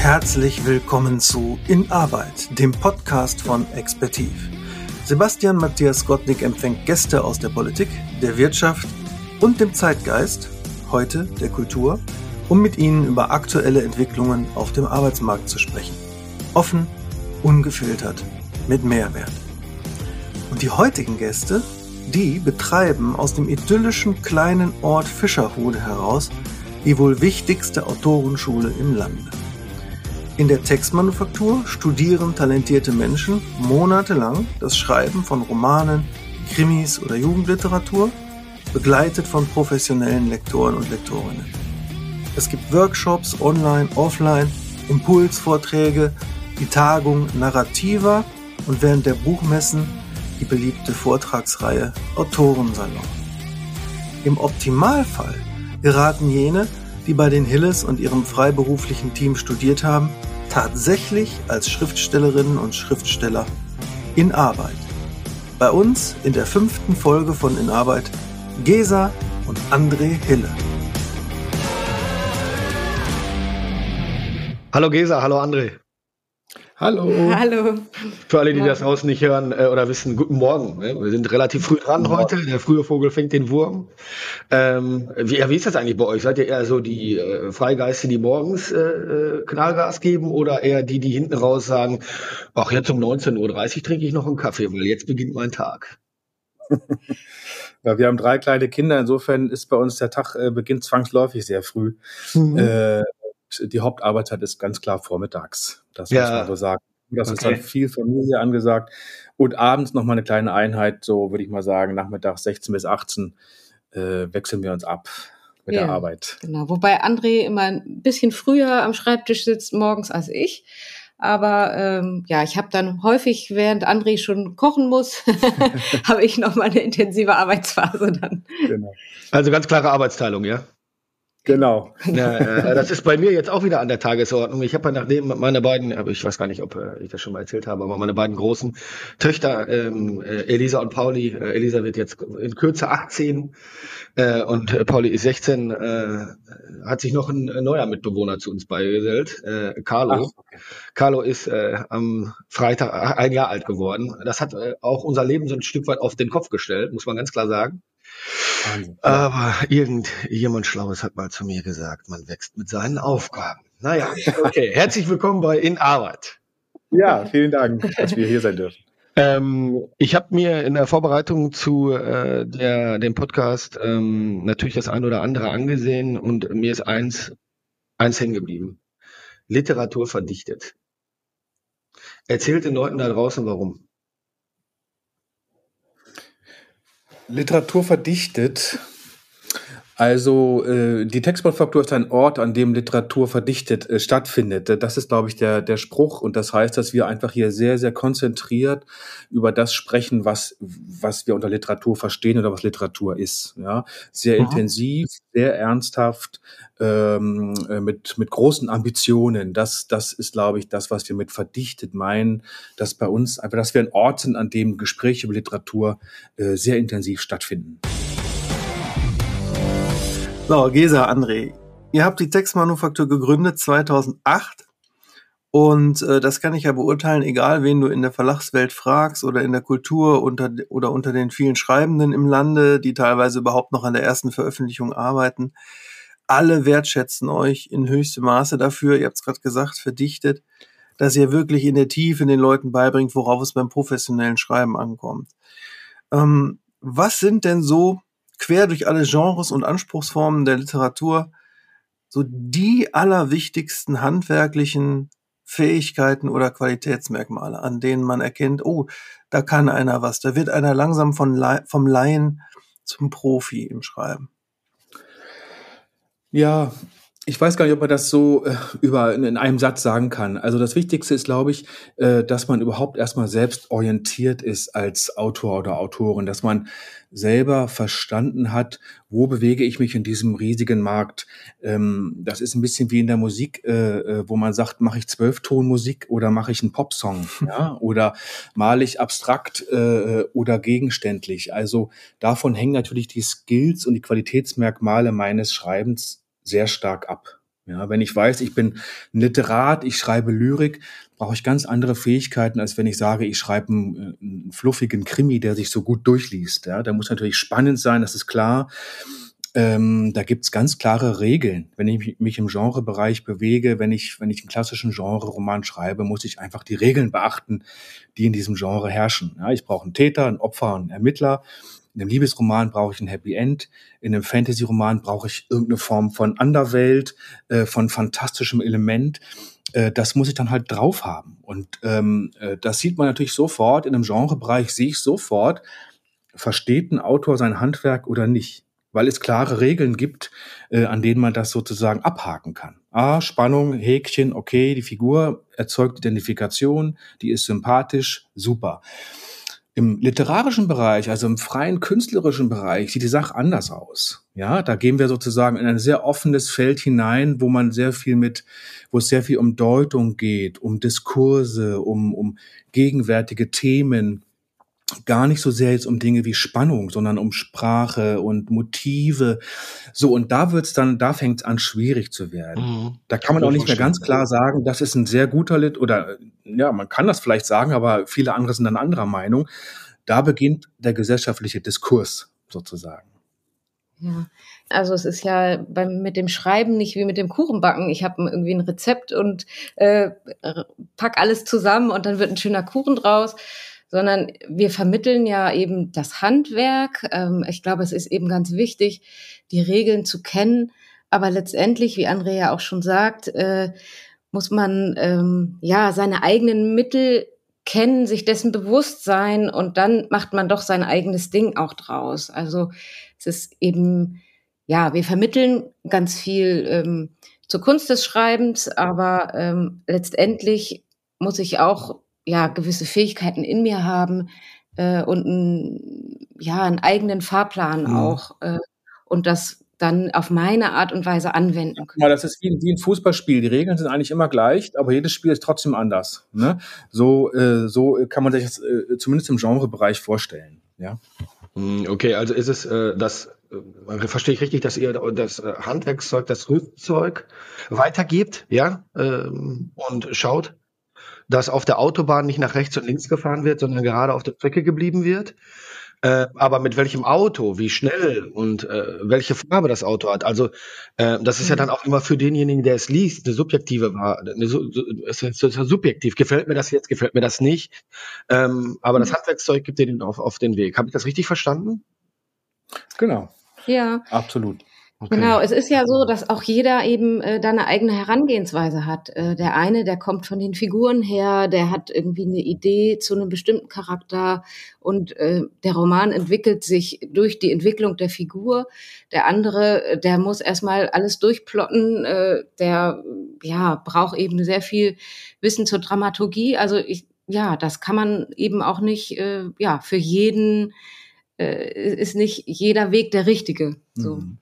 Herzlich willkommen zu In Arbeit, dem Podcast von Expertiv. Sebastian Matthias Gottnick empfängt Gäste aus der Politik, der Wirtschaft und dem Zeitgeist, heute der Kultur, um mit ihnen über aktuelle Entwicklungen auf dem Arbeitsmarkt zu sprechen. Offen, ungefiltert, mit Mehrwert. Und die heutigen Gäste, die betreiben aus dem idyllischen kleinen Ort Fischerhude heraus die wohl wichtigste Autorenschule im Lande. In der Textmanufaktur studieren talentierte Menschen monatelang das Schreiben von Romanen, Krimis oder Jugendliteratur, begleitet von professionellen Lektoren und Lektorinnen. Es gibt Workshops online, offline, Impulsvorträge, die Tagung Narrativa und während der Buchmessen die beliebte Vortragsreihe Autorensalon. Im Optimalfall geraten jene, die bei den Hilles und ihrem freiberuflichen Team studiert haben, tatsächlich als Schriftstellerinnen und Schriftsteller in Arbeit. Bei uns in der fünften Folge von In Arbeit Gesa und André Hille. Hallo Gesa, hallo André. Hallo. Hallo. Für alle, die das aus nicht hören äh, oder wissen, guten Morgen. Ne? Wir sind relativ früh dran heute. Der frühe Vogel fängt den Wurm. Ähm, wie, wie ist das eigentlich bei euch? Seid ihr eher so die äh, Freigeiste, die morgens äh, äh Knallgas geben oder eher die, die hinten raus sagen, ach, jetzt um 19.30 Uhr trinke ich noch einen Kaffee, weil jetzt beginnt mein Tag? ja, wir haben drei kleine Kinder, insofern ist bei uns der Tag äh, beginnt zwangsläufig sehr früh. Mhm. Äh, die Hauptarbeitszeit ist ganz klar vormittags. Das ja. muss man so sagen. Das okay. ist dann viel Familie angesagt. Und abends noch mal eine kleine Einheit, so würde ich mal sagen, nachmittags 16 bis 18 äh, wechseln wir uns ab mit ja, der Arbeit. Genau, wobei André immer ein bisschen früher am Schreibtisch sitzt morgens als ich. Aber ähm, ja, ich habe dann häufig, während André schon kochen muss, habe ich noch mal eine intensive Arbeitsphase dann. Genau. Also ganz klare Arbeitsteilung, ja? Genau. Ja, äh, das ist bei mir jetzt auch wieder an der Tagesordnung. Ich habe ja nachdem meine beiden, aber ich weiß gar nicht, ob äh, ich das schon mal erzählt habe, aber meine beiden großen Töchter, ähm, äh, Elisa und Pauli, Elisa wird jetzt in Kürze 18 äh, und Pauli ist 16, äh, hat sich noch ein neuer Mitbewohner zu uns beigesellt, äh, Carlo. Ach, okay. Carlo ist am Freitag ein Jahr alt geworden. Das hat auch unser Leben so ein Stück weit auf den Kopf gestellt, muss man ganz klar sagen. Wahnsinn. Aber irgendjemand Schlaues hat mal zu mir gesagt, man wächst mit seinen Aufgaben. Naja, okay. Herzlich willkommen bei In Arbeit. Ja, vielen Dank, dass wir hier sein dürfen. Ähm, ich habe mir in der Vorbereitung zu äh, der, dem Podcast ähm, natürlich das ein oder andere angesehen und mir ist eins, eins hängen geblieben. Literatur verdichtet. Erzählt den Leuten da draußen warum. Literatur verdichtet. Also äh, die Textmanufaktur ist ein Ort, an dem Literatur verdichtet äh, stattfindet. Das ist, glaube ich, der, der Spruch. Und das heißt, dass wir einfach hier sehr, sehr konzentriert über das sprechen, was, was wir unter Literatur verstehen oder was Literatur ist. Ja? Sehr mhm. intensiv, sehr ernsthaft, ähm, äh, mit, mit großen Ambitionen. Das, das ist, glaube ich, das, was wir mit verdichtet meinen, dass bei uns einfach, dass wir ein Ort sind, an dem Gespräche über Literatur äh, sehr intensiv stattfinden. So, Gesa, André, ihr habt die Textmanufaktur gegründet 2008 und äh, das kann ich ja beurteilen, egal wen du in der Verlagswelt fragst oder in der Kultur unter, oder unter den vielen Schreibenden im Lande, die teilweise überhaupt noch an der ersten Veröffentlichung arbeiten. Alle wertschätzen euch in höchstem Maße dafür, ihr habt es gerade gesagt, verdichtet, dass ihr wirklich in der Tiefe den Leuten beibringt, worauf es beim professionellen Schreiben ankommt. Ähm, was sind denn so quer durch alle Genres und Anspruchsformen der Literatur so die allerwichtigsten handwerklichen Fähigkeiten oder Qualitätsmerkmale, an denen man erkennt, oh, da kann einer was, da wird einer langsam von, vom Laien zum Profi im Schreiben. Ja, ich weiß gar nicht, ob man das so äh, über in einem Satz sagen kann. Also das Wichtigste ist, glaube ich, äh, dass man überhaupt erstmal selbst orientiert ist als Autor oder Autorin, dass man selber verstanden hat, wo bewege ich mich in diesem riesigen Markt. Ähm, das ist ein bisschen wie in der Musik, äh, äh wo man sagt, mache ich Zwölftonmusik oder mache ich einen Popsong, ja, oder male ich abstrakt äh, oder gegenständlich. Also davon hängen natürlich die Skills und die Qualitätsmerkmale meines Schreibens sehr stark ab. Ja, wenn ich weiß, ich bin ein Literat, ich schreibe Lyrik, brauche ich ganz andere Fähigkeiten, als wenn ich sage, ich schreibe einen, einen fluffigen Krimi, der sich so gut durchliest. Ja, der muss natürlich spannend sein, das ist klar. Ähm, da gibt's ganz klare Regeln. Wenn ich mich im Genrebereich bewege, wenn ich, wenn ich einen klassischen Genre-Roman schreibe, muss ich einfach die Regeln beachten, die in diesem Genre herrschen. Ja, ich brauche einen Täter, einen Opfer, einen Ermittler. In einem Liebesroman brauche ich ein Happy End. In einem Fantasy-Roman brauche ich irgendeine Form von Underwelt, äh, von fantastischem Element. Äh, das muss ich dann halt drauf haben. Und ähm, äh, das sieht man natürlich sofort. In einem Genrebereich sehe ich sofort, versteht ein Autor sein Handwerk oder nicht weil es klare Regeln gibt, äh, an denen man das sozusagen abhaken kann. Ah, Spannung, Häkchen, okay, die Figur erzeugt Identifikation, die ist sympathisch, super. Im literarischen Bereich, also im freien künstlerischen Bereich, sieht die Sache anders aus. Ja, da gehen wir sozusagen in ein sehr offenes Feld hinein, wo man sehr viel mit, wo es sehr viel um Deutung geht, um Diskurse, um, um gegenwärtige Themen, gar nicht so sehr jetzt um Dinge wie Spannung, sondern um Sprache und Motive. So, und da wird's dann, da fängt's an, schwierig zu werden. Mhm. Da kann man auch nicht mehr ganz klar sagen, das ist ein sehr guter Lit, oder ja, man kann das vielleicht sagen, aber viele andere sind dann anderer Meinung. Da beginnt der gesellschaftliche Diskurs sozusagen. Ja, also es ist ja beim, mit dem Schreiben nicht wie mit dem Kuchenbacken. Ich habe irgendwie ein Rezept und äh, pack alles zusammen und dann wird ein schöner Kuchen draus sondern wir vermitteln ja eben das Handwerk. Ähm, ich glaube, es ist eben ganz wichtig, die Regeln zu kennen. Aber letztendlich, wie Andrea auch schon sagt, äh, muss man ähm, ja seine eigenen Mittel kennen, sich dessen bewusst sein und dann macht man doch sein eigenes Ding auch draus. Also es ist eben, ja, wir vermitteln ganz viel ähm, zur Kunst des Schreibens, aber ähm, letztendlich muss ich auch ja gewisse Fähigkeiten in mir haben äh, und ein, ja einen eigenen Fahrplan mhm. auch äh, und das dann auf meine Art und Weise anwenden können. Ja, das ist wie, wie ein Fußballspiel. Die Regeln sind eigentlich immer gleich, aber jedes Spiel ist trotzdem anders. Ne? So, äh, so kann man sich das äh, zumindest im Genrebereich vorstellen. Ja. Hm, okay, also ist es äh, das, äh, verstehe ich richtig, dass ihr das äh, Handwerkszeug, das Rüstzeug weitergebt, ja, ähm, und schaut, dass auf der Autobahn nicht nach rechts und links gefahren wird, sondern gerade auf der Strecke geblieben wird. Äh, aber mit welchem Auto, wie schnell und äh, welche Farbe das Auto hat. Also äh, das ist ja dann auch immer für denjenigen, der es liest, eine subjektive Wahl. es ist, ist subjektiv. Gefällt mir das jetzt, gefällt mir das nicht. Ähm, aber das mhm. Handwerkszeug gibt dir den auf, auf den Weg. Habe ich das richtig verstanden? Genau. Ja. Absolut. Okay. Genau, es ist ja so, dass auch jeder eben äh, da eine eigene Herangehensweise hat. Äh, der eine, der kommt von den Figuren her, der hat irgendwie eine Idee zu einem bestimmten Charakter und äh, der Roman entwickelt sich durch die Entwicklung der Figur. Der andere, äh, der muss erstmal alles durchplotten, äh, der ja braucht eben sehr viel Wissen zur Dramaturgie. Also ich, ja, das kann man eben auch nicht äh, ja für jeden ist nicht jeder Weg der richtige. So. Mhm.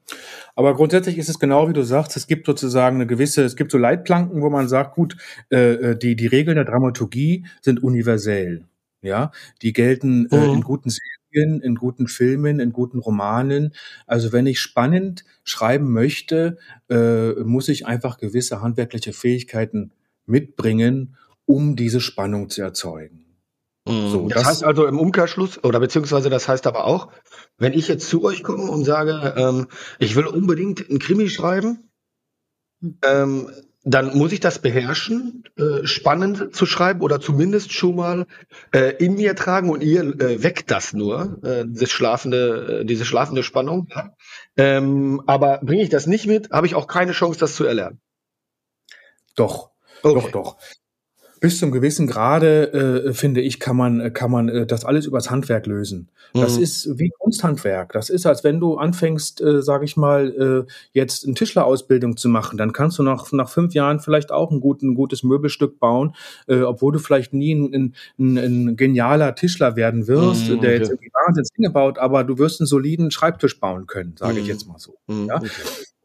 Aber grundsätzlich ist es genau wie du sagst, es gibt sozusagen eine gewisse, es gibt so Leitplanken, wo man sagt, gut, äh, äh die, die Regeln der Dramaturgie sind universell. Ja, die gelten äh, in mhm. guten Serien, in guten Filmen, in guten Romanen. Also wenn ich spannend schreiben möchte, äh, muss ich einfach gewisse handwerkliche Fähigkeiten mitbringen, um diese Spannung zu erzeugen. Mhm. So, das, das, heißt also im Umkehrschluss, oder beziehungsweise das heißt aber auch, wenn ich jetzt zu euch komme und sage, ähm, ich will unbedingt einen Krimi schreiben, hm. ähm, dann muss ich das beherrschen, äh, spannend zu schreiben oder zumindest schon mal äh, in mir tragen und ihr äh, weckt das nur, äh, diese schlafende, äh, diese schlafende Spannung. Ähm, aber bringe ich das nicht mit, habe ich auch keine Chance, das zu erlernen. Doch, okay. doch, doch bis zum gewissen Grade, äh, finde ich, kann man, kann man äh, das alles übers Handwerk lösen. Mhm. Das ist wie Kunsthandwerk. Das ist, als wenn du anfängst, äh, sage ich mal, äh, jetzt eine Tischlerausbildung zu machen. Dann kannst du nach, nach fünf Jahren vielleicht auch ein, gut, ein gutes Möbelstück bauen, äh, obwohl du vielleicht nie ein, ein, ein genialer Tischler werden wirst, mhm, der jetzt irgendwie Wahnsinns Dinge baut, aber du wirst einen soliden Schreibtisch bauen können, sage mhm. ich jetzt mal so. Mhm, ja? Okay.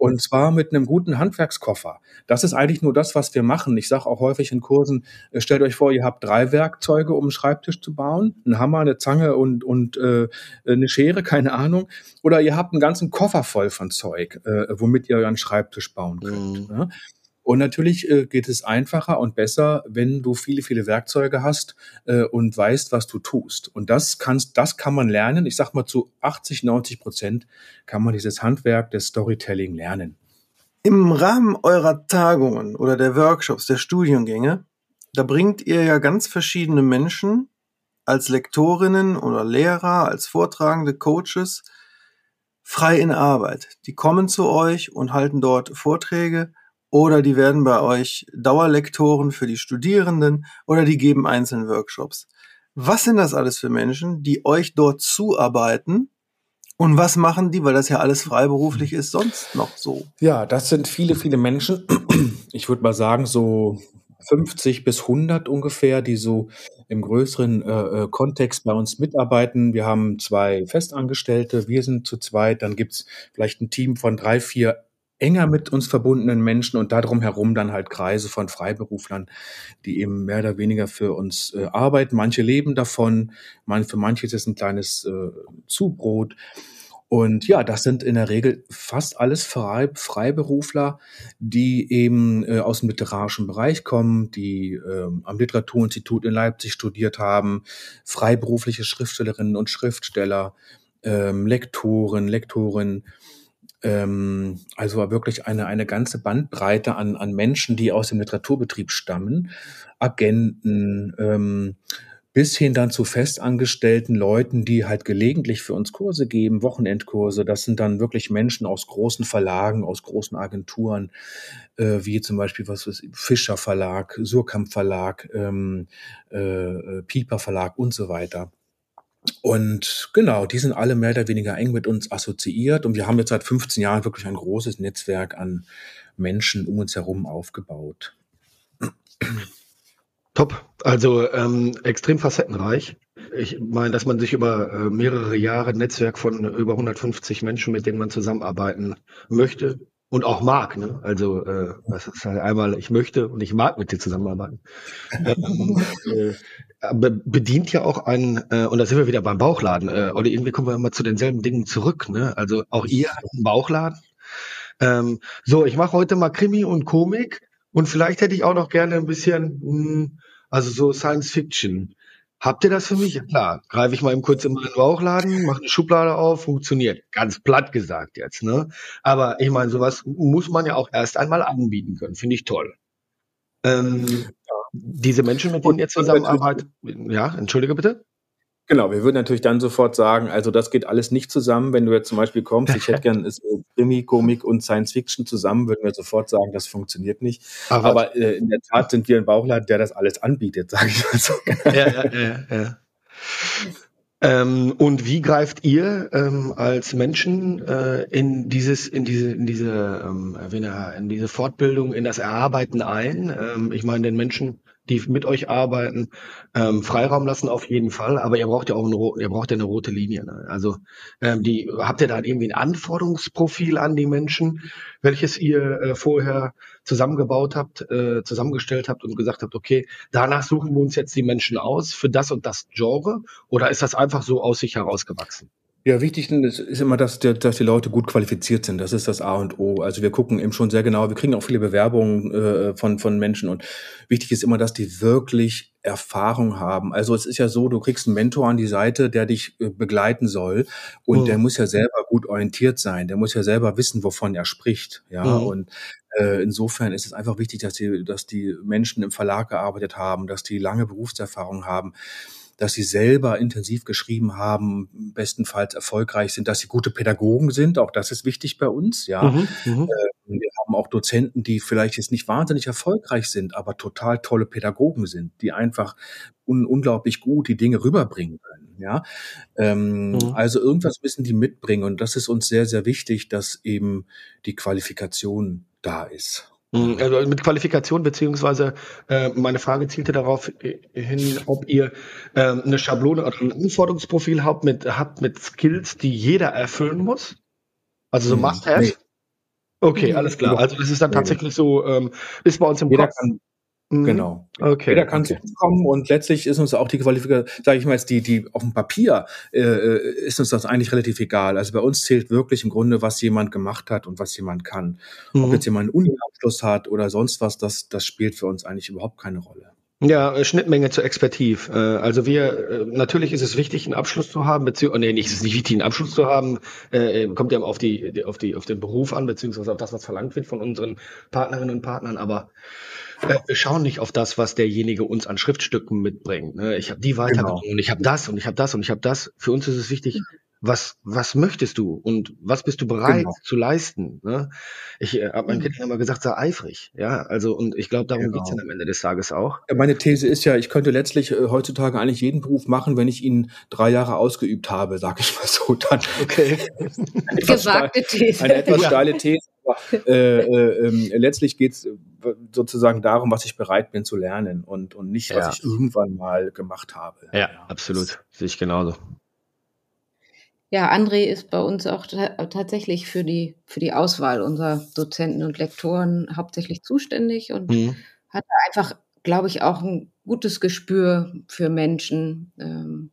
Und zwar mit einem guten Handwerkskoffer. Das ist eigentlich nur das, was wir machen. Ich sage auch häufig in Kursen, äh, stellt euch vor, ihr habt drei Werkzeuge, um einen Schreibtisch zu bauen. Ein Hammer, eine Zange und, und äh, eine Schere, keine Ahnung. Oder ihr habt einen ganzen Koffer voll von Zeug, äh, womit ihr euren Schreibtisch bauen könnt. Mhm. Ja? Und natürlich äh, geht es einfacher und besser, wenn du viele, viele Werkzeuge hast äh, und weißt, was du tust. Und das kannst, das kann man lernen. Ich sag mal, zu 80, 90 Prozent kann man dieses Handwerk des Storytelling lernen. Im Rahmen eurer Tagungen oder der Workshops, der Studiengänge, da bringt ihr ja ganz verschiedene Menschen als Lektorinnen oder Lehrer, als Vortragende, Coaches frei in Arbeit. Die kommen zu euch und halten dort Vorträge oder die werden bei euch Dauerlektoren für die Studierenden oder die geben einzelne Workshops. Was sind das alles für Menschen, die euch dort zuarbeiten? Und was machen die, weil das ja alles freiberuflich ist, sonst noch so? Ja, das sind viele, viele Menschen. Ich würde mal sagen, so 50 bis 100 ungefähr, die so im größeren äh, äh, Kontext bei uns mitarbeiten. Wir haben zwei Festangestellte, wir sind zu zweit, dann gibt's vielleicht ein Team von drei, vier enger mit uns verbundenen Menschen und darum herum dann halt Kreise von Freiberuflern, die eben mehr oder weniger für uns äh, arbeiten. Manche leben davon, man, für manche ist es ein kleines äh, Zubrot. Und ja, das sind in der Regel fast alles Frei Freiberufler, die eben äh, aus dem literarischen Bereich kommen, die äh, am Literaturinstitut in Leipzig studiert haben, freiberufliche Schriftstellerinnen und Schriftsteller, ähm, Lektoren, Lektorinnen, ähm, also wirklich eine, eine ganze Bandbreite an, an Menschen, die aus dem Literaturbetrieb stammen, Agenten, ähm, bis hin dann zu festangestellten Leuten, die halt gelegentlich für uns Kurse geben, Wochenendkurse. Das sind dann wirklich Menschen aus großen Verlagen, aus großen Agenturen, äh, wie zum Beispiel was ist, Fischer Verlag, Surkamp Verlag, ähm, äh, äh, Pieper Verlag und so weiter. Und genau, die sind alle mehr oder weniger eng mit uns assoziiert und wir haben jetzt seit 15 Jahren wirklich ein großes Netzwerk an Menschen um uns herum aufgebaut. Top. Also ähm, extrem facettenreich. Ich meine, dass man sich über äh, mehrere Jahre Netzwerk von über 150 Menschen, mit denen man zusammenarbeiten möchte und auch mag. Ne? Also äh, das ist halt einmal, ich möchte und ich mag mit dir zusammenarbeiten. ähm, äh, bedient ja auch einen, äh, und da sind wir wieder beim Bauchladen, äh, oder irgendwie kommen wir immer zu denselben Dingen zurück. Ne? Also auch ihr habt einen Bauchladen. Ähm, so, ich mache heute mal Krimi und Komik und vielleicht hätte ich auch noch gerne ein bisschen, mh, hm, also so Science Fiction. Habt ihr das für mich? Klar. Greife ich mal eben kurz in meinen Bauchladen, mache eine Schublade auf, funktioniert. Ganz platt gesagt jetzt, ne? Aber ich meine, sowas muss man ja auch erst einmal anbieten können. Finde ich toll. Ähm, diese Menschen, mit denen ihr zusammenarbeitet, ja, entschuldige bitte. Genau, wir würden natürlich dann sofort sagen, also das geht alles nicht zusammen. Wenn du jetzt zum Beispiel kommst, ich hätte gern ist, Krimi, Komik und Science Fiction zusammen, würden wir sofort sagen, das funktioniert nicht. Aber, Aber äh, in der Tat sind wir ein Bauchladen, der das alles anbietet, sage ich mal so. Ja, ja, ja, ja. Ähm, und wie greift ihr ähm, als Menschen äh, in dieses, in diese, in diese, ähm, in diese Fortbildung, in das Erarbeiten ein? Ähm, ich meine, den Menschen die mit euch arbeiten, ähm, Freiraum lassen auf jeden Fall, aber ihr braucht ja auch eine, ihr braucht ja eine rote Linie. Ne? Also ähm, die habt ihr da irgendwie ein Anforderungsprofil an die Menschen, welches ihr äh, vorher zusammengebaut habt, äh, zusammengestellt habt und gesagt habt, okay, danach suchen wir uns jetzt die Menschen aus für das und das Genre, oder ist das einfach so aus sich herausgewachsen? Ja, wichtig ist immer, dass, der, dass die Leute gut qualifiziert sind. Das ist das A und O. Also wir gucken eben schon sehr genau. Wir kriegen auch viele Bewerbungen äh, von, von Menschen und wichtig ist immer, dass die wirklich Erfahrung haben. Also es ist ja so, du kriegst einen Mentor an die Seite, der dich äh, begleiten soll und mhm. der muss ja selber gut orientiert sein. Der muss ja selber wissen, wovon er spricht. Ja, mhm. und äh, insofern ist es einfach wichtig, dass die, dass die Menschen im Verlag gearbeitet haben, dass die lange Berufserfahrung haben dass sie selber intensiv geschrieben haben, bestenfalls erfolgreich sind, dass sie gute Pädagogen sind. Auch das ist wichtig bei uns. Ja, mhm, mhm. äh, wir haben auch Dozenten, die vielleicht jetzt nicht wahnsinnig erfolgreich sind, aber total tolle Pädagogen sind, die einfach un unglaublich gut die Dinge rüberbringen können. Ja, ähm, mhm. also irgendwas müssen die mitbringen und das ist uns sehr sehr wichtig, dass eben die Qualifikation da ist. Mhm, also mit Qualifikation beziehungsweise äh, meine Frage zielte darauf hin, ob ihr äh, eine Schablone oder ein Anforderungsprofil habt mit habt mit Skills, die jeder erfüllen muss. Also so hm, Must-Have. Nee. Okay, alles klar. Also das ist dann tatsächlich so, ähm, ist bei uns im jeder Kopf. Kann. Genau. Okay. Jeder kann okay. zu uns kommen und letztlich ist uns auch die Qualifikation, sage ich mal jetzt, die, die auf dem Papier äh, äh, ist uns das eigentlich relativ egal. Also bei uns zählt wirklich im Grunde, was jemand gemacht hat und was jemand kann. Mhm. Ob jetzt jemand einen Uni-Abschluss hat oder sonst was, das, das spielt für uns eigentlich überhaupt keine Rolle. Ja, äh, Schnittmenge zu Expertiv. Äh, also wir, natürlich ist es wichtig, einen Abschluss zu haben, beziehungsweise, nee, nicht, es ist nicht wichtig, einen Abschluss zu haben, kommt ja auf die, auf die, auf den Beruf an, beziehungsweise auf das, was verlangt wird von unseren Partnerinnen und Partnern, aber äh, wir schauen nicht auf das, was derjenige uns an Schriftstücken mitbringt. Ne? Ich habe die Weiterbildung genau. und ich habe das und ich habe das und ich habe das. Für uns ist es wichtig, was, was möchtest du und was bist du bereit genau. zu leisten? Ne? Ich äh, habe meinen mhm. Kindern immer gesagt, sei eifrig. Ja, also und ich glaube, darum genau. geht's dann am Ende des Tages auch. Ja, meine These ist ja, ich könnte letztlich äh, heutzutage eigentlich jeden Beruf machen, wenn ich ihn drei Jahre ausgeübt habe, sage ich mal so. Dann okay. Gesagte These. Eine etwas steile These. Äh, äh, äh, letztlich geht es sozusagen darum, was ich bereit bin zu lernen und, und nicht, was ja. ich irgendwann mal gemacht habe. Ja, ja. absolut. Sehe ich genauso. Ja, André ist bei uns auch tatsächlich für die, für die Auswahl unserer Dozenten und Lektoren hauptsächlich zuständig und mhm. hat einfach, glaube ich, auch ein gutes Gespür für Menschen. Ähm,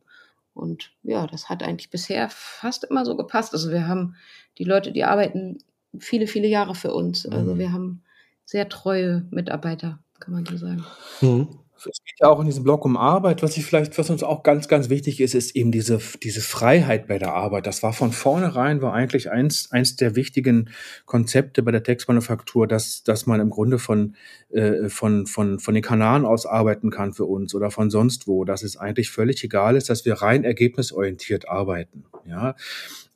und ja, das hat eigentlich bisher fast immer so gepasst. Also wir haben die Leute, die arbeiten viele, viele Jahre für uns. Also mhm. wir haben sehr treue Mitarbeiter, kann man so sagen. Mhm. Es geht ja auch in diesem Blog um Arbeit. Was ich vielleicht, was uns auch ganz, ganz wichtig ist, ist eben diese, diese Freiheit bei der Arbeit. Das war von vornherein, war eigentlich eins, eins der wichtigen Konzepte bei der Textmanufaktur, dass, dass man im Grunde von, äh, von, von, von den Kanaren aus arbeiten kann für uns oder von sonst wo. Dass es eigentlich völlig egal ist, dass wir rein ergebnisorientiert arbeiten. Ja.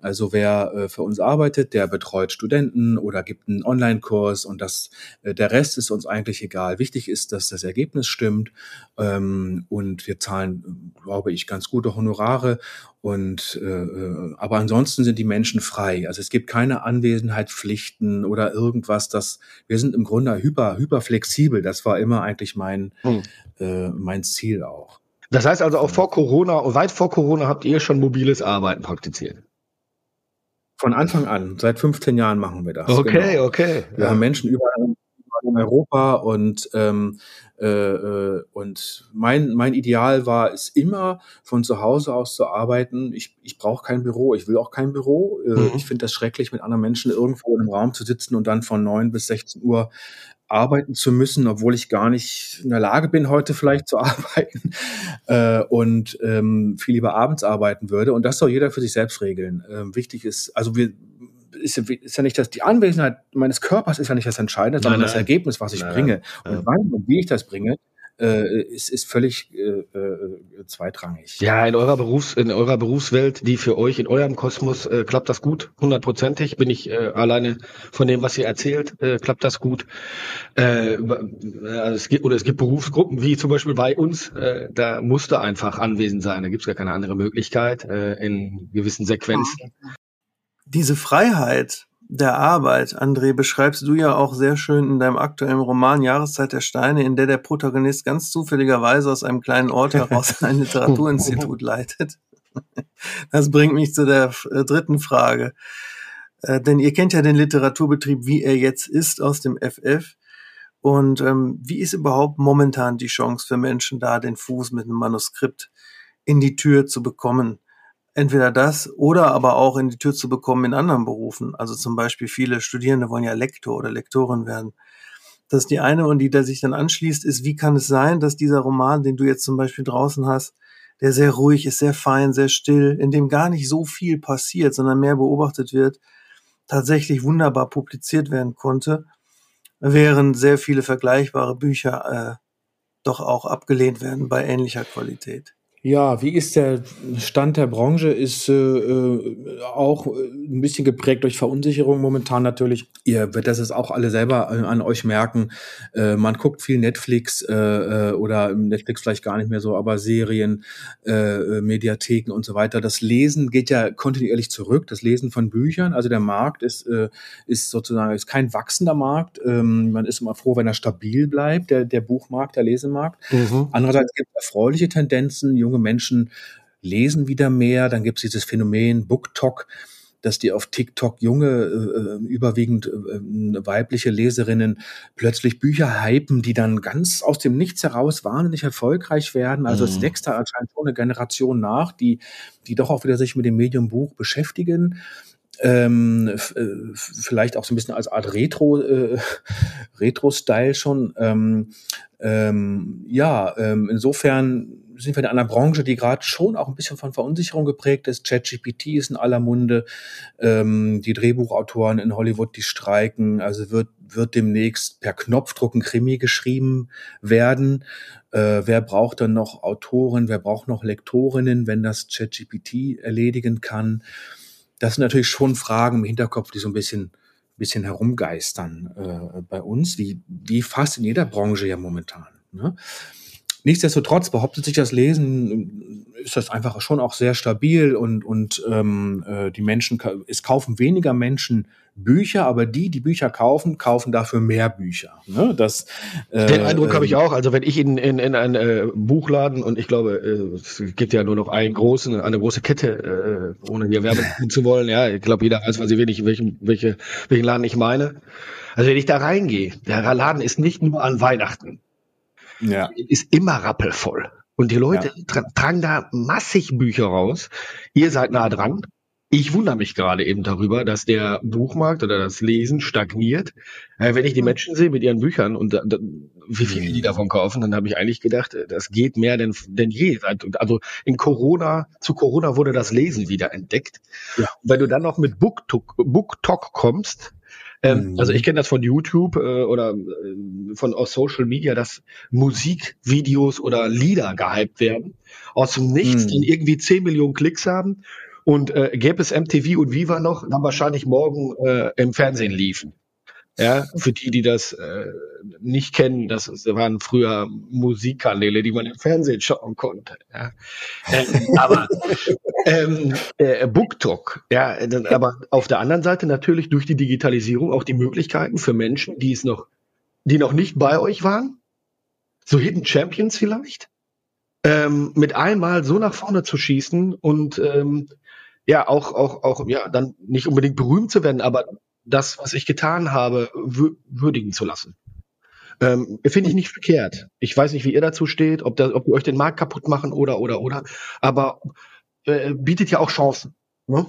Also wer äh, für uns arbeitet, der betreut Studenten oder gibt einen Online-Kurs und das, äh, der Rest ist uns eigentlich egal. Wichtig ist, dass das Ergebnis stimmt ähm, und wir zahlen, glaube ich, ganz gute Honorare und äh, äh, aber ansonsten sind die Menschen frei. Also es gibt keine Anwesenheitspflichten oder irgendwas. Das wir sind im Grunde hyper hyper flexibel. Das war immer eigentlich mein hm. äh, mein Ziel auch. Das heißt also auch vor Corona, weit vor Corona habt ihr schon mobiles Arbeiten praktiziert. Von Anfang an, seit 15 Jahren machen wir das. Okay, genau. okay. Wir ja. haben Menschen überall in Europa und ähm, äh, äh, und mein mein Ideal war es immer von zu Hause aus zu arbeiten. Ich ich brauche kein Büro, ich will auch kein Büro. Äh, mhm. Ich finde das schrecklich, mit anderen Menschen irgendwo in einem Raum zu sitzen und dann von neun bis 16 Uhr arbeiten zu müssen, obwohl ich gar nicht in der Lage bin, heute vielleicht zu arbeiten äh, und ähm, viel lieber abends arbeiten würde. Und das soll jeder für sich selbst regeln. Ähm, wichtig ist, also wir ist, ist ja nicht das, die Anwesenheit meines Körpers ist ja nicht das Entscheidende, sondern nein, nein. das Ergebnis, was ich nein, bringe. Und wann und wie ich das bringe, äh, ist, ist völlig äh, äh, zweitrangig. Ja, in eurer Berufs, in eurer Berufswelt, die für euch in eurem Kosmos äh, klappt das gut, hundertprozentig. Bin ich äh, alleine von dem, was ihr erzählt, äh, klappt das gut. Äh, also es gibt oder es gibt Berufsgruppen wie zum Beispiel bei uns, äh, da musste einfach anwesend sein. Da gibt es gar keine andere Möglichkeit äh, in gewissen Sequenzen. Diese Freiheit, der Arbeit, André, beschreibst du ja auch sehr schön in deinem aktuellen Roman Jahreszeit der Steine, in der der Protagonist ganz zufälligerweise aus einem kleinen Ort heraus ein Literaturinstitut leitet. Das bringt mich zu der äh, dritten Frage. Äh, denn ihr kennt ja den Literaturbetrieb, wie er jetzt ist, aus dem FF. Und ähm, wie ist überhaupt momentan die Chance für Menschen da, den Fuß mit einem Manuskript in die Tür zu bekommen? Entweder das oder aber auch in die Tür zu bekommen in anderen Berufen. Also zum Beispiel viele Studierende wollen ja Lektor oder Lektorin werden. Das ist die eine und die, der sich dann anschließt, ist, wie kann es sein, dass dieser Roman, den du jetzt zum Beispiel draußen hast, der sehr ruhig ist, sehr fein, sehr still, in dem gar nicht so viel passiert, sondern mehr beobachtet wird, tatsächlich wunderbar publiziert werden konnte, während sehr viele vergleichbare Bücher äh, doch auch abgelehnt werden bei ähnlicher Qualität. Ja, wie ist der Stand der Branche? Ist äh, äh, auch ein bisschen geprägt durch Verunsicherung momentan natürlich. Ihr werdet das auch alle selber äh, an euch merken. Äh, man guckt viel Netflix äh, äh, oder Netflix vielleicht gar nicht mehr so, aber Serien, äh, Mediatheken und so weiter. Das Lesen geht ja kontinuierlich zurück. Das Lesen von Büchern. Also der Markt ist, äh, ist sozusagen ist kein wachsender Markt. Ähm, man ist immer froh, wenn er stabil bleibt, der, der Buchmarkt, der Lesemarkt. Mhm. Andererseits gibt es erfreuliche Tendenzen. Junge Menschen lesen wieder mehr. Dann gibt es dieses Phänomen BookTok, dass die auf TikTok junge, äh, überwiegend äh, weibliche Leserinnen plötzlich Bücher hypen, die dann ganz aus dem Nichts heraus wahnsinnig erfolgreich werden. Also mhm. es wächst da anscheinend schon eine Generation nach, die, die doch auch wieder sich mit dem Medium Buch beschäftigen ähm, äh, vielleicht auch so ein bisschen als Art Retro, äh, Retro-Style schon. Ähm, ähm, ja, ähm, insofern sind wir in einer Branche, die gerade schon auch ein bisschen von Verunsicherung geprägt ist. ChatGPT ist in aller Munde. Ähm, die Drehbuchautoren in Hollywood, die streiken. Also wird, wird demnächst per Knopfdruck ein Krimi geschrieben werden. Äh, wer braucht dann noch Autoren? Wer braucht noch Lektorinnen, wenn das ChatGPT erledigen kann? das sind natürlich schon Fragen im Hinterkopf, die so ein bisschen, bisschen herumgeistern äh, bei uns, wie, wie fast in jeder Branche ja momentan. Ne? Nichtsdestotrotz behauptet sich das Lesen, ist das einfach schon auch sehr stabil und, und ähm, äh, die Menschen, es kaufen weniger Menschen Bücher, aber die, die Bücher kaufen, kaufen dafür mehr Bücher. Ne? Das, äh, Den Eindruck äh, habe ich auch. Also wenn ich in, in, in einen äh, Buchladen und ich glaube, äh, es gibt ja nur noch einen großen, eine große Kette, äh, ohne hier Werbung zu wollen. Ja, ich glaube, jeder weiß, was ich wenig, welchen, welche, welchen Laden ich meine. Also wenn ich da reingehe, der Laden ist nicht nur an Weihnachten ja. ist immer rappelvoll. Und die Leute ja. tra tragen da massig Bücher raus. Ihr seid nah dran. Ich wundere mich gerade eben darüber, dass der Buchmarkt oder das Lesen stagniert. Äh, wenn ich die Menschen sehe mit ihren Büchern und da, da, wie viele die mhm. davon kaufen, dann habe ich eigentlich gedacht, äh, das geht mehr denn, denn je. Also in Corona, zu Corona wurde das Lesen wieder entdeckt. Ja. wenn du dann noch mit BookTok, BookTok kommst, ähm, mhm. Also ich kenne das von YouTube äh, oder äh, von aus Social Media, dass Musikvideos oder Lieder gehypt werden, aus dem Nichts, mhm. dann irgendwie 10 Millionen Klicks haben und äh, gäbe es MTV und Viva noch, dann wahrscheinlich morgen äh, im Fernsehen liefen. Ja, für die, die das äh, nicht kennen, das waren früher Musikkanäle, die man im Fernsehen schauen konnte. Ja. Ähm, aber ähm, äh, BookTok, ja, aber auf der anderen Seite natürlich durch die Digitalisierung auch die Möglichkeiten für Menschen, die es noch, die noch nicht bei euch waren, so Hidden Champions vielleicht, ähm, mit einmal so nach vorne zu schießen und ähm, ja auch auch auch ja dann nicht unbedingt berühmt zu werden, aber das, was ich getan habe, würdigen zu lassen. Ähm, Finde ich nicht verkehrt. Ich weiß nicht, wie ihr dazu steht, ob, da, ob ihr euch den Markt kaputt machen oder, oder, oder. Aber äh, bietet ja auch Chancen. Ne?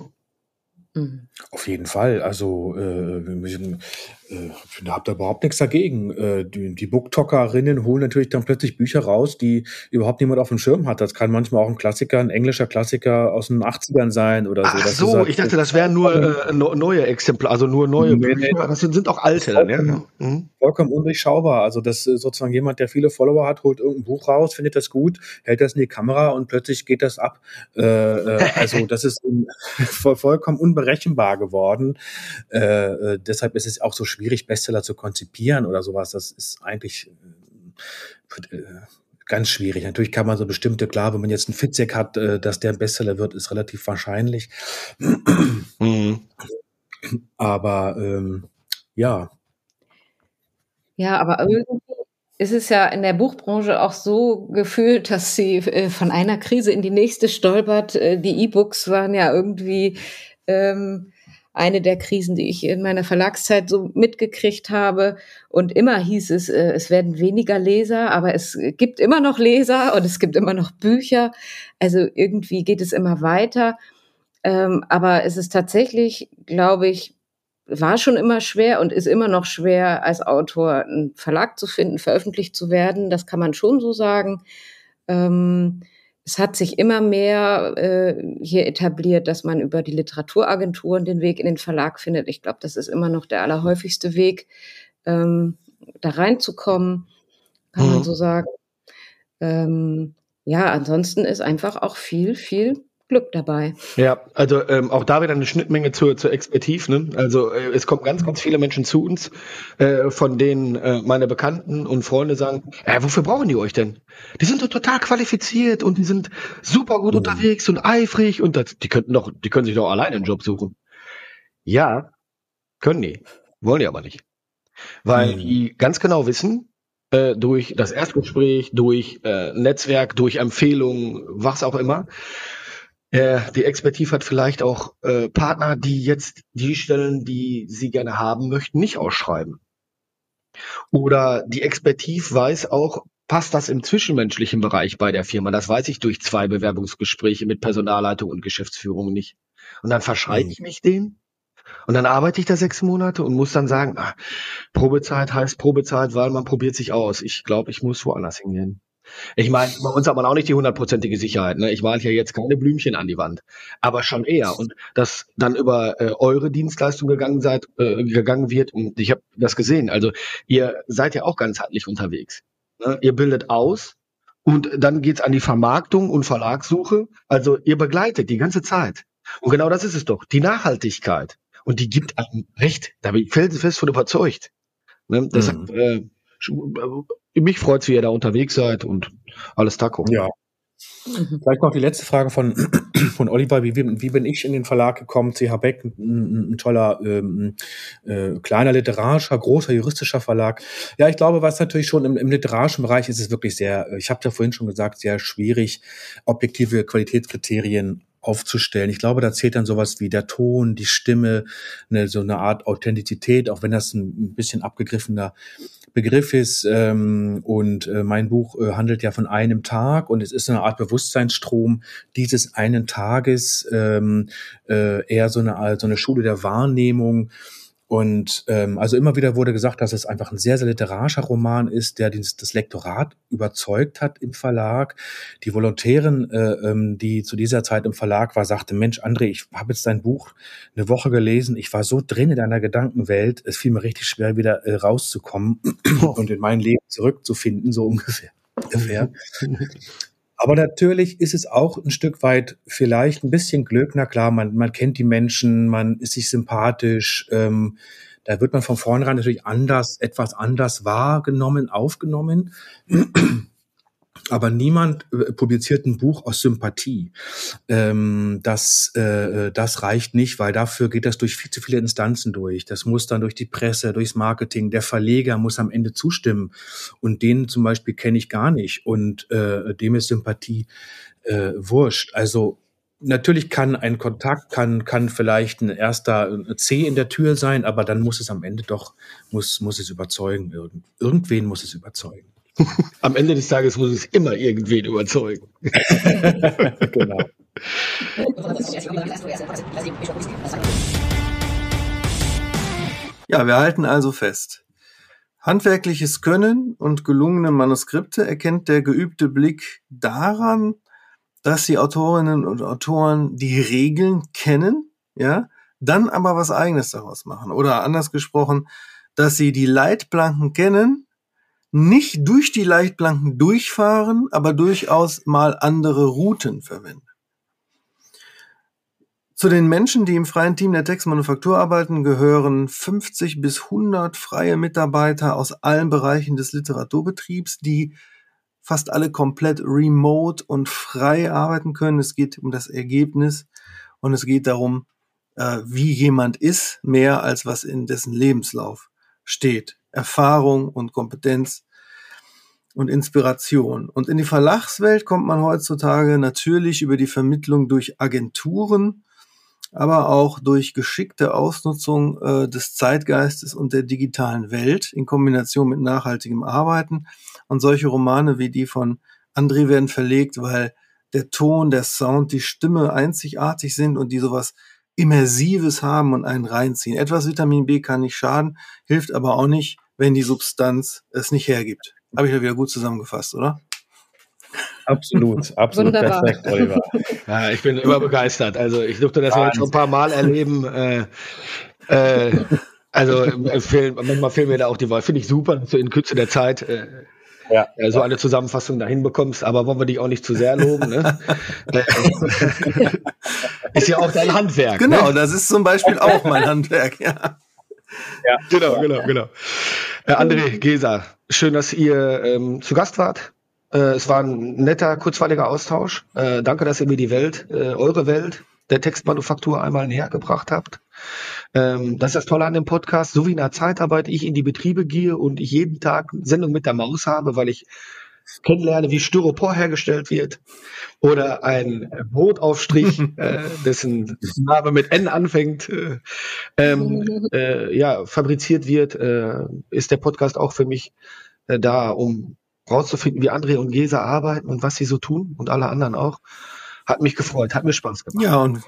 Mhm. Auf jeden Fall. Also äh, äh, ich habe da überhaupt nichts dagegen. Äh, die, die Booktalkerinnen holen natürlich dann plötzlich Bücher raus, die überhaupt niemand auf dem Schirm hat. Das kann manchmal auch ein Klassiker, ein englischer Klassiker aus den 80ern sein oder so. Ach so, halt, ich dachte, das wären nur äh, neue Exemplare, also nur neue nee, Bücher. Das sind, sind auch alte dann, ja. Mhm. Vollkommen undurchschaubar. Also das ist sozusagen jemand, der viele Follower hat, holt irgendein Buch raus, findet das gut, hält das in die Kamera und plötzlich geht das ab. Äh, äh, also das ist vollkommen unberechenbar geworden. Äh, äh, deshalb ist es auch so schwierig, Bestseller zu konzipieren oder sowas. Das ist eigentlich äh, ganz schwierig. Natürlich kann man so bestimmte, klar, wenn man jetzt einen Fitzek hat, äh, dass der ein Bestseller wird, ist relativ wahrscheinlich. Mhm. Aber ähm, ja. Ja, aber irgendwie ist es ja in der Buchbranche auch so gefühlt, dass sie äh, von einer Krise in die nächste stolpert. Äh, die E-Books waren ja irgendwie ähm, eine der Krisen, die ich in meiner Verlagszeit so mitgekriegt habe. Und immer hieß es, äh, es werden weniger Leser, aber es gibt immer noch Leser und es gibt immer noch Bücher. Also irgendwie geht es immer weiter. Ähm, aber es ist tatsächlich, glaube ich, war schon immer schwer und ist immer noch schwer, als Autor einen Verlag zu finden, veröffentlicht zu werden. Das kann man schon so sagen. Ähm, es hat sich immer mehr äh, hier etabliert, dass man über die Literaturagenturen den Weg in den Verlag findet. Ich glaube, das ist immer noch der allerhäufigste Weg, ähm, da reinzukommen, kann mhm. man so sagen. Ähm, ja, ansonsten ist einfach auch viel, viel Glück dabei. Ja, also ähm, auch da wieder eine Schnittmenge zur, zur Expertise. Ne? Also äh, es kommen ganz, ganz viele Menschen zu uns, äh, von denen äh, meine Bekannten und Freunde sagen, äh, wofür brauchen die euch denn? Die sind doch total qualifiziert und die sind super gut mhm. unterwegs und eifrig und das, die könnten doch, die können sich doch alleine einen Job suchen. Ja, können die, wollen die aber nicht. Weil mhm. die ganz genau wissen, äh, durch das Erstgespräch, durch äh, Netzwerk, durch Empfehlungen, was auch immer, äh, die Expertiv hat vielleicht auch äh, Partner, die jetzt die Stellen, die sie gerne haben möchten, nicht ausschreiben. Oder die Expertiv weiß auch, passt das im zwischenmenschlichen Bereich bei der Firma? Das weiß ich durch zwei Bewerbungsgespräche mit Personalleitung und Geschäftsführung nicht. Und dann verschreibe ich mich denen und dann arbeite ich da sechs Monate und muss dann sagen, ah, Probezeit heißt Probezeit, weil man probiert sich aus. Ich glaube, ich muss woanders hingehen. Ich meine, bei uns hat man auch nicht die hundertprozentige Sicherheit. Ne? Ich male ja jetzt keine Blümchen an die Wand, aber schon eher. Und dass dann über äh, eure Dienstleistung gegangen seid, äh, gegangen wird. Und ich habe das gesehen. Also ihr seid ja auch ganzheitlich unterwegs. Ne? Ihr bildet aus und dann geht's an die Vermarktung und Verlagssuche. Also ihr begleitet die ganze Zeit. Und genau das ist es doch. Die Nachhaltigkeit. Und die gibt einem Recht. Da bin ich felsenfest von überzeugt. Ne? Mhm. Deshalb, äh, äh, mich freut's, wie ihr da unterwegs seid und alles Taco. Ja. Vielleicht noch die letzte Frage von, von Oliver. Wie, wie bin ich in den Verlag gekommen? CH Beck, ein, ein toller, ähm, äh, kleiner literarischer, großer juristischer Verlag. Ja, ich glaube, was natürlich schon im, im literarischen Bereich ist es wirklich sehr, ich habe ja vorhin schon gesagt, sehr schwierig, objektive Qualitätskriterien aufzustellen. Ich glaube, da zählt dann sowas wie der Ton, die Stimme, eine, so eine Art Authentizität, auch wenn das ein, bisschen abgegriffener Begriff ist. Ähm, und äh, mein Buch äh, handelt ja von einem Tag und es ist eine Art Bewusstseinsstrom dieses einen Tages, ähm, äh, eher so eine, so eine Schule der Wahrnehmung. Und ähm, also immer wieder wurde gesagt, dass es einfach ein sehr, sehr literarischer Roman ist, der das, das Lektorat überzeugt hat im Verlag. Die Volontärin, äh, ähm, die zu dieser Zeit im Verlag war, sagte, Mensch, André, ich habe jetzt dein Buch eine Woche gelesen. Ich war so drin in deiner Gedankenwelt, es fiel mir richtig schwer, wieder äh, rauszukommen und in mein Leben zurückzufinden, so ungefähr. ungefähr. Aber natürlich ist es auch ein Stück weit vielleicht ein bisschen Glück. Na klar, man, man kennt die Menschen, man ist sich sympathisch. Ähm, da wird man von vornherein natürlich anders, etwas anders wahrgenommen, aufgenommen aber niemand äh, publiziert ein Buch aus Sympathie. Ähm, das, äh, das reicht nicht, weil dafür geht das durch viel zu viele Instanzen durch. Das muss dann durch die Presse, durchs Marketing. Der Verleger muss am Ende zustimmen. Und den zum Beispiel kenne ich gar nicht. Und äh, dem ist Sympathie äh, wurscht. Also Natürlich kann ein Kontakt, kann, kann vielleicht ein erster C in der Tür sein, aber dann muss es am Ende doch, muss, muss es überzeugen. Irgend, irgendwen muss es überzeugen. Am Ende des Tages muss es immer irgendwen überzeugen. genau. Ja, wir halten also fest. Handwerkliches Können und gelungene Manuskripte erkennt der geübte Blick daran, dass die Autorinnen und Autoren die Regeln kennen, ja, dann aber was eigenes daraus machen. Oder anders gesprochen, dass sie die Leitplanken kennen, nicht durch die Leitplanken durchfahren, aber durchaus mal andere Routen verwenden. Zu den Menschen, die im freien Team der Textmanufaktur arbeiten, gehören 50 bis 100 freie Mitarbeiter aus allen Bereichen des Literaturbetriebs, die fast alle komplett remote und frei arbeiten können. Es geht um das Ergebnis und es geht darum, äh, wie jemand ist, mehr als was in dessen Lebenslauf steht. Erfahrung und Kompetenz und Inspiration. Und in die Verlagswelt kommt man heutzutage natürlich über die Vermittlung durch Agenturen, aber auch durch geschickte Ausnutzung äh, des Zeitgeistes und der digitalen Welt in Kombination mit nachhaltigem Arbeiten. Und solche Romane wie die von André werden verlegt, weil der Ton, der Sound, die Stimme einzigartig sind und die sowas Immersives haben und einen reinziehen. Etwas Vitamin B kann nicht schaden, hilft aber auch nicht, wenn die Substanz es nicht hergibt. Habe ich ja wieder gut zusammengefasst, oder? Absolut, absolut Wunderbar. perfekt, Oliver. Ja, ich bin immer begeistert. Also ich durfte das jetzt schon ein paar Mal erleben. Äh, äh, also äh, fehl, manchmal fehlen mir da auch die Wahl. Finde ich super, dass du in Kürze der Zeit äh, ja, äh, so eine Zusammenfassung dahin bekommst, aber wollen wir dich auch nicht zu sehr loben. Ne? ist ja auch dein Handwerk. Genau, ne? das ist zum Beispiel auch mein Handwerk, ja. Ja, genau, genau, genau. Äh, André Geser, schön, dass ihr ähm, zu Gast wart. Äh, es war ein netter, kurzweiliger Austausch. Äh, danke, dass ihr mir die Welt, äh, eure Welt der Textmanufaktur einmal nähergebracht habt. Ähm, das ist das Tolle an dem Podcast. So wie in der Zeitarbeit ich in die Betriebe gehe und ich jeden Tag Sendung mit der Maus habe, weil ich kennenlerne, wie Styropor hergestellt wird oder ein Brotaufstrich, äh, dessen Name mit N anfängt, äh, ähm, äh, ja, fabriziert wird, äh, ist der Podcast auch für mich äh, da, um rauszufinden, wie André und Gesa arbeiten und was sie so tun und alle anderen auch. Hat mich gefreut, hat mir Spaß gemacht. Ja, und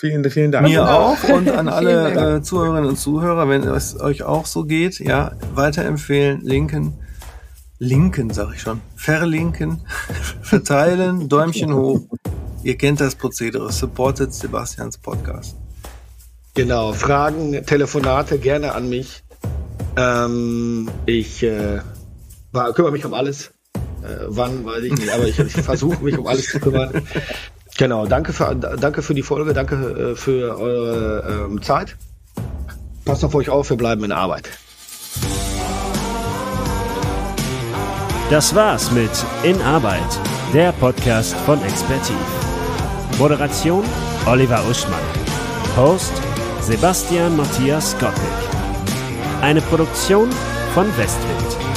Vielen, vielen Dank. Mir auch und an alle äh, Zuhörerinnen und Zuhörer, wenn es euch auch so geht, ja, weiterempfehlen, linken, linken, sag ich schon, verlinken, verteilen, Däumchen hoch. Ihr kennt das Prozedere. Supportet Sebastians Podcast. Genau, Fragen, Telefonate gerne an mich. Ähm, ich äh, war, kümmere mich um alles. Äh, wann, weiß ich nicht, aber ich, ich versuche mich um alles zu kümmern. Genau, danke für, danke für die Folge, danke äh, für eure ähm, Zeit. Passt auf euch auf, wir bleiben in Arbeit. Das war's mit In Arbeit, der Podcast von Expertiv. Moderation Oliver Uschmann. Host Sebastian Matthias Gottlieb. Eine Produktion von Westwind.